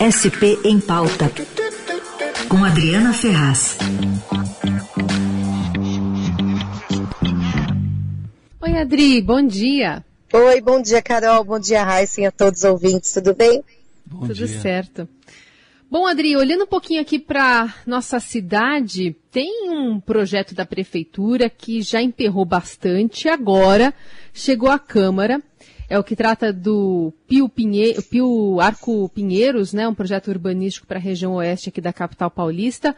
SP em Pauta, com Adriana Ferraz. Oi, Adri, bom dia. Oi, bom dia, Carol. Bom dia, Raíssa e a todos os ouvintes. Tudo bem? Bom Tudo dia. certo. Bom, Adri, olhando um pouquinho aqui para nossa cidade, tem um projeto da prefeitura que já emperrou bastante, agora chegou à Câmara é o que trata do Pio, Pinhe, Pio Arco Pinheiros, né, um projeto urbanístico para a região oeste aqui da capital paulista,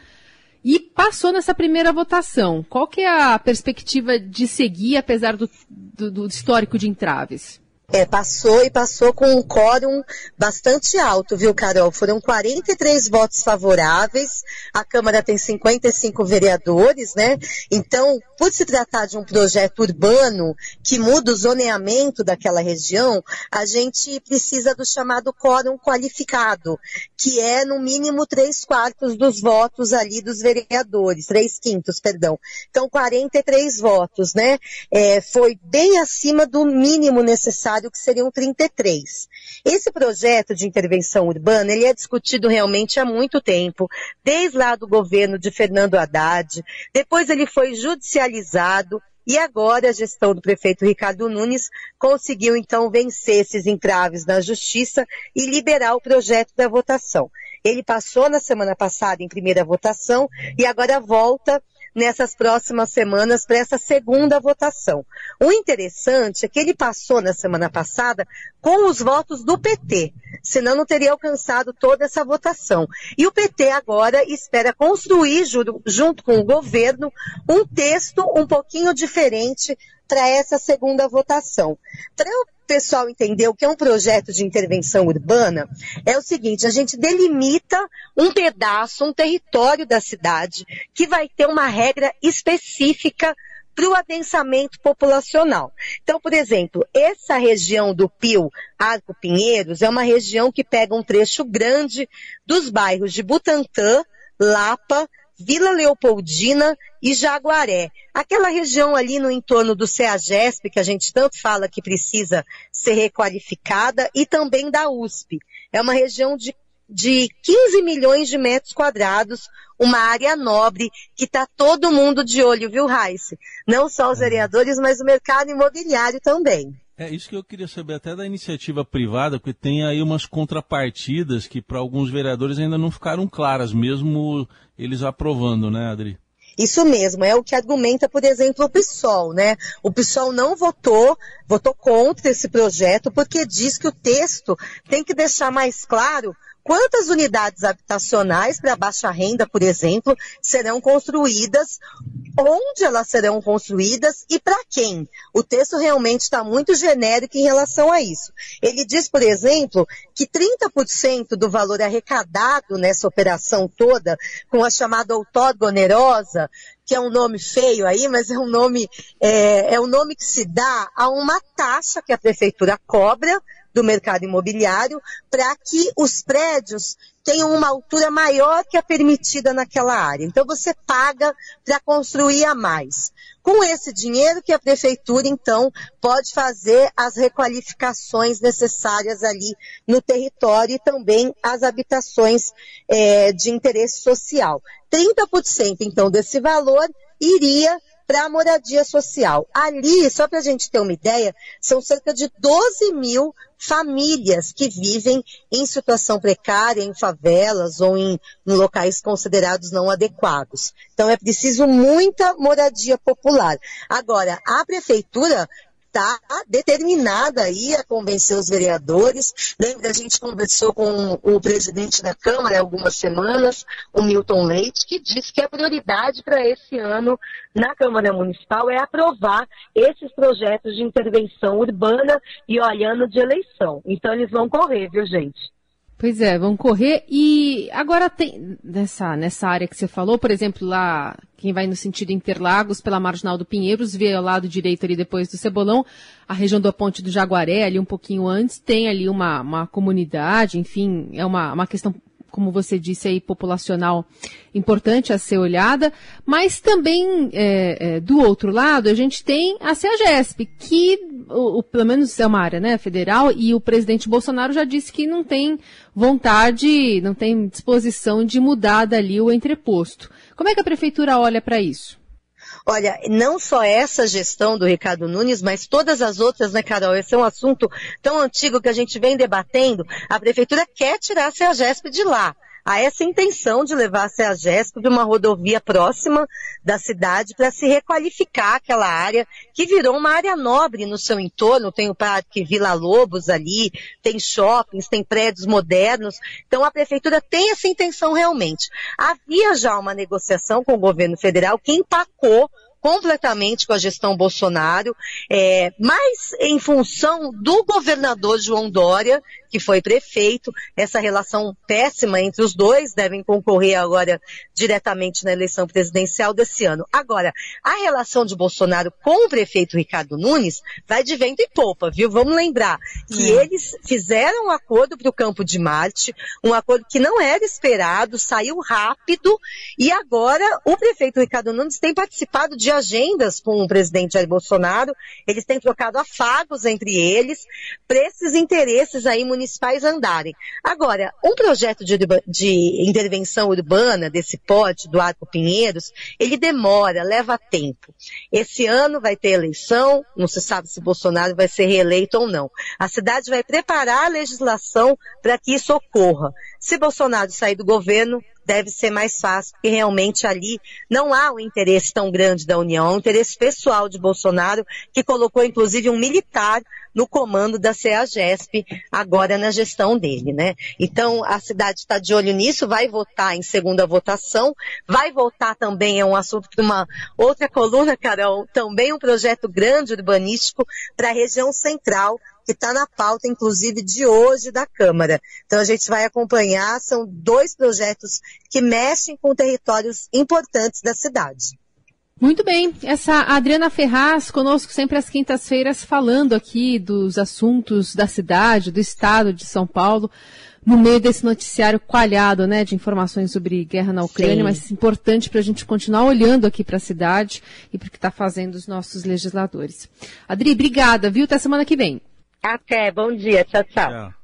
e passou nessa primeira votação. Qual que é a perspectiva de seguir, apesar do, do, do histórico de entraves? É, passou e passou com um quórum bastante alto, viu, Carol? Foram 43 votos favoráveis, a Câmara tem 55 vereadores, né? Então, por se tratar de um projeto urbano que muda o zoneamento daquela região, a gente precisa do chamado quórum qualificado, que é no mínimo três quartos dos votos ali dos vereadores, três quintos, perdão. Então, 43 votos, né? É, foi bem acima do mínimo necessário que seriam 33. Esse projeto de intervenção urbana, ele é discutido realmente há muito tempo, desde lá do governo de Fernando Haddad, depois ele foi judicializado, e agora a gestão do prefeito Ricardo Nunes conseguiu então vencer esses entraves na justiça e liberar o projeto da votação. Ele passou na semana passada em primeira votação e agora volta nessas próximas semanas para essa segunda votação. O interessante é que ele passou na semana passada com os votos do PT, senão não teria alcançado toda essa votação. E o PT agora espera construir, junto com o governo, um texto um pouquinho diferente para essa segunda votação. Para o pessoal entender o que é um projeto de intervenção urbana, é o seguinte, a gente delimita um pedaço, um território da cidade que vai ter uma regra específica para o adensamento populacional. Então, por exemplo, essa região do Pio Arco Pinheiros é uma região que pega um trecho grande dos bairros de Butantã, Lapa, Vila Leopoldina e Jaguaré. Aquela região ali no entorno do CEAGESP, que a gente tanto fala que precisa ser requalificada, e também da USP. É uma região de, de 15 milhões de metros quadrados, uma área nobre, que está todo mundo de olho, viu, Raice? Não só os vereadores, mas o mercado imobiliário também. É isso que eu queria saber até da iniciativa privada, porque tem aí umas contrapartidas que para alguns vereadores ainda não ficaram claras, mesmo eles aprovando, né, Adri? Isso mesmo, é o que argumenta, por exemplo, o PSOL, né? O PSOL não votou, votou contra esse projeto, porque diz que o texto tem que deixar mais claro quantas unidades habitacionais para baixa renda, por exemplo, serão construídas, onde elas serão construídas e para quem. O texto realmente está muito genérico em relação a isso. Ele diz, por exemplo, que 30% do valor arrecadado nessa operação toda, com a chamada outorga onerosa, que é um nome feio aí, mas é um nome, é, é um nome que se dá a uma taxa que a prefeitura cobra do mercado imobiliário para que os prédios tenham uma altura maior que a permitida naquela área. Então você paga para construir a mais. Com esse dinheiro que a prefeitura, então, pode fazer as requalificações necessárias ali no território e também as habitações é, de interesse social. 30%, então, desse valor iria para a moradia social. Ali, só para a gente ter uma ideia, são cerca de 12 mil famílias que vivem em situação precária, em favelas ou em, em locais considerados não adequados. Então é preciso muita moradia popular. Agora, a prefeitura está determinada aí a convencer os vereadores. Lembra, a gente conversou com o presidente da Câmara há algumas semanas, o Milton Leite, que disse que a prioridade para esse ano na Câmara Municipal é aprovar esses projetos de intervenção urbana e olhando de eleição. Então eles vão correr, viu, gente? Pois é, vão correr e agora tem nessa, nessa área que você falou, por exemplo, lá quem vai no sentido Interlagos pela Marginal do Pinheiros, vê ao lado direito ali depois do Cebolão, a região da Ponte do Jaguaré, ali um pouquinho antes, tem ali uma, uma comunidade, enfim, é uma, uma questão como você disse aí, populacional importante a ser olhada, mas também, é, é, do outro lado, a gente tem a CEAGESP, que, o, o, pelo menos é uma área né, federal, e o presidente Bolsonaro já disse que não tem vontade, não tem disposição de mudar dali o entreposto. Como é que a prefeitura olha para isso? Olha, não só essa gestão do Ricardo Nunes, mas todas as outras, né, Carol? Esse é um assunto tão antigo que a gente vem debatendo. A prefeitura quer tirar a CEAGESP de lá há essa intenção de levar a CEAGESP para uma rodovia próxima da cidade para se requalificar aquela área que virou uma área nobre no seu entorno. Tem o Parque Vila Lobos ali, tem shoppings, tem prédios modernos. Então a prefeitura tem essa intenção realmente. Havia já uma negociação com o governo federal que empacou completamente com a gestão Bolsonaro, é, mas em função do governador João Dória, que foi prefeito, essa relação péssima entre os dois devem concorrer agora diretamente na eleição presidencial desse ano. Agora, a relação de Bolsonaro com o prefeito Ricardo Nunes vai de vento e popa, viu? Vamos lembrar que é. eles fizeram um acordo para o Campo de Marte, um acordo que não era esperado, saiu rápido, e agora o prefeito Ricardo Nunes tem participado de agendas com o presidente Jair Bolsonaro, eles têm trocado afagos entre eles, para esses interesses aí municipais andarem. Agora, um projeto de, de intervenção urbana desse pote do Arco Pinheiros, ele demora, leva tempo. Esse ano vai ter eleição, não se sabe se Bolsonaro vai ser reeleito ou não. A cidade vai preparar a legislação para que isso ocorra. Se Bolsonaro sair do governo, deve ser mais fácil, porque realmente ali não há um interesse tão grande da União, é um interesse pessoal de Bolsonaro, que colocou inclusive um militar no comando da CEAGESP, agora na gestão dele, né? Então, a cidade está de olho nisso, vai votar em segunda votação, vai votar também, é um assunto para uma outra coluna, Carol, também um projeto grande urbanístico para a região central, que está na pauta, inclusive, de hoje da Câmara. Então a gente vai acompanhar, são dois projetos que mexem com territórios importantes da cidade. Muito bem, essa Adriana Ferraz conosco sempre às quintas-feiras falando aqui dos assuntos da cidade, do estado de São Paulo, no meio desse noticiário coalhado, né, de informações sobre guerra na Ucrânia, Sim. mas importante para a gente continuar olhando aqui para a cidade e para o que está fazendo os nossos legisladores. Adri, obrigada, viu? Até semana que vem. Até, bom dia, tchau, tchau. tchau.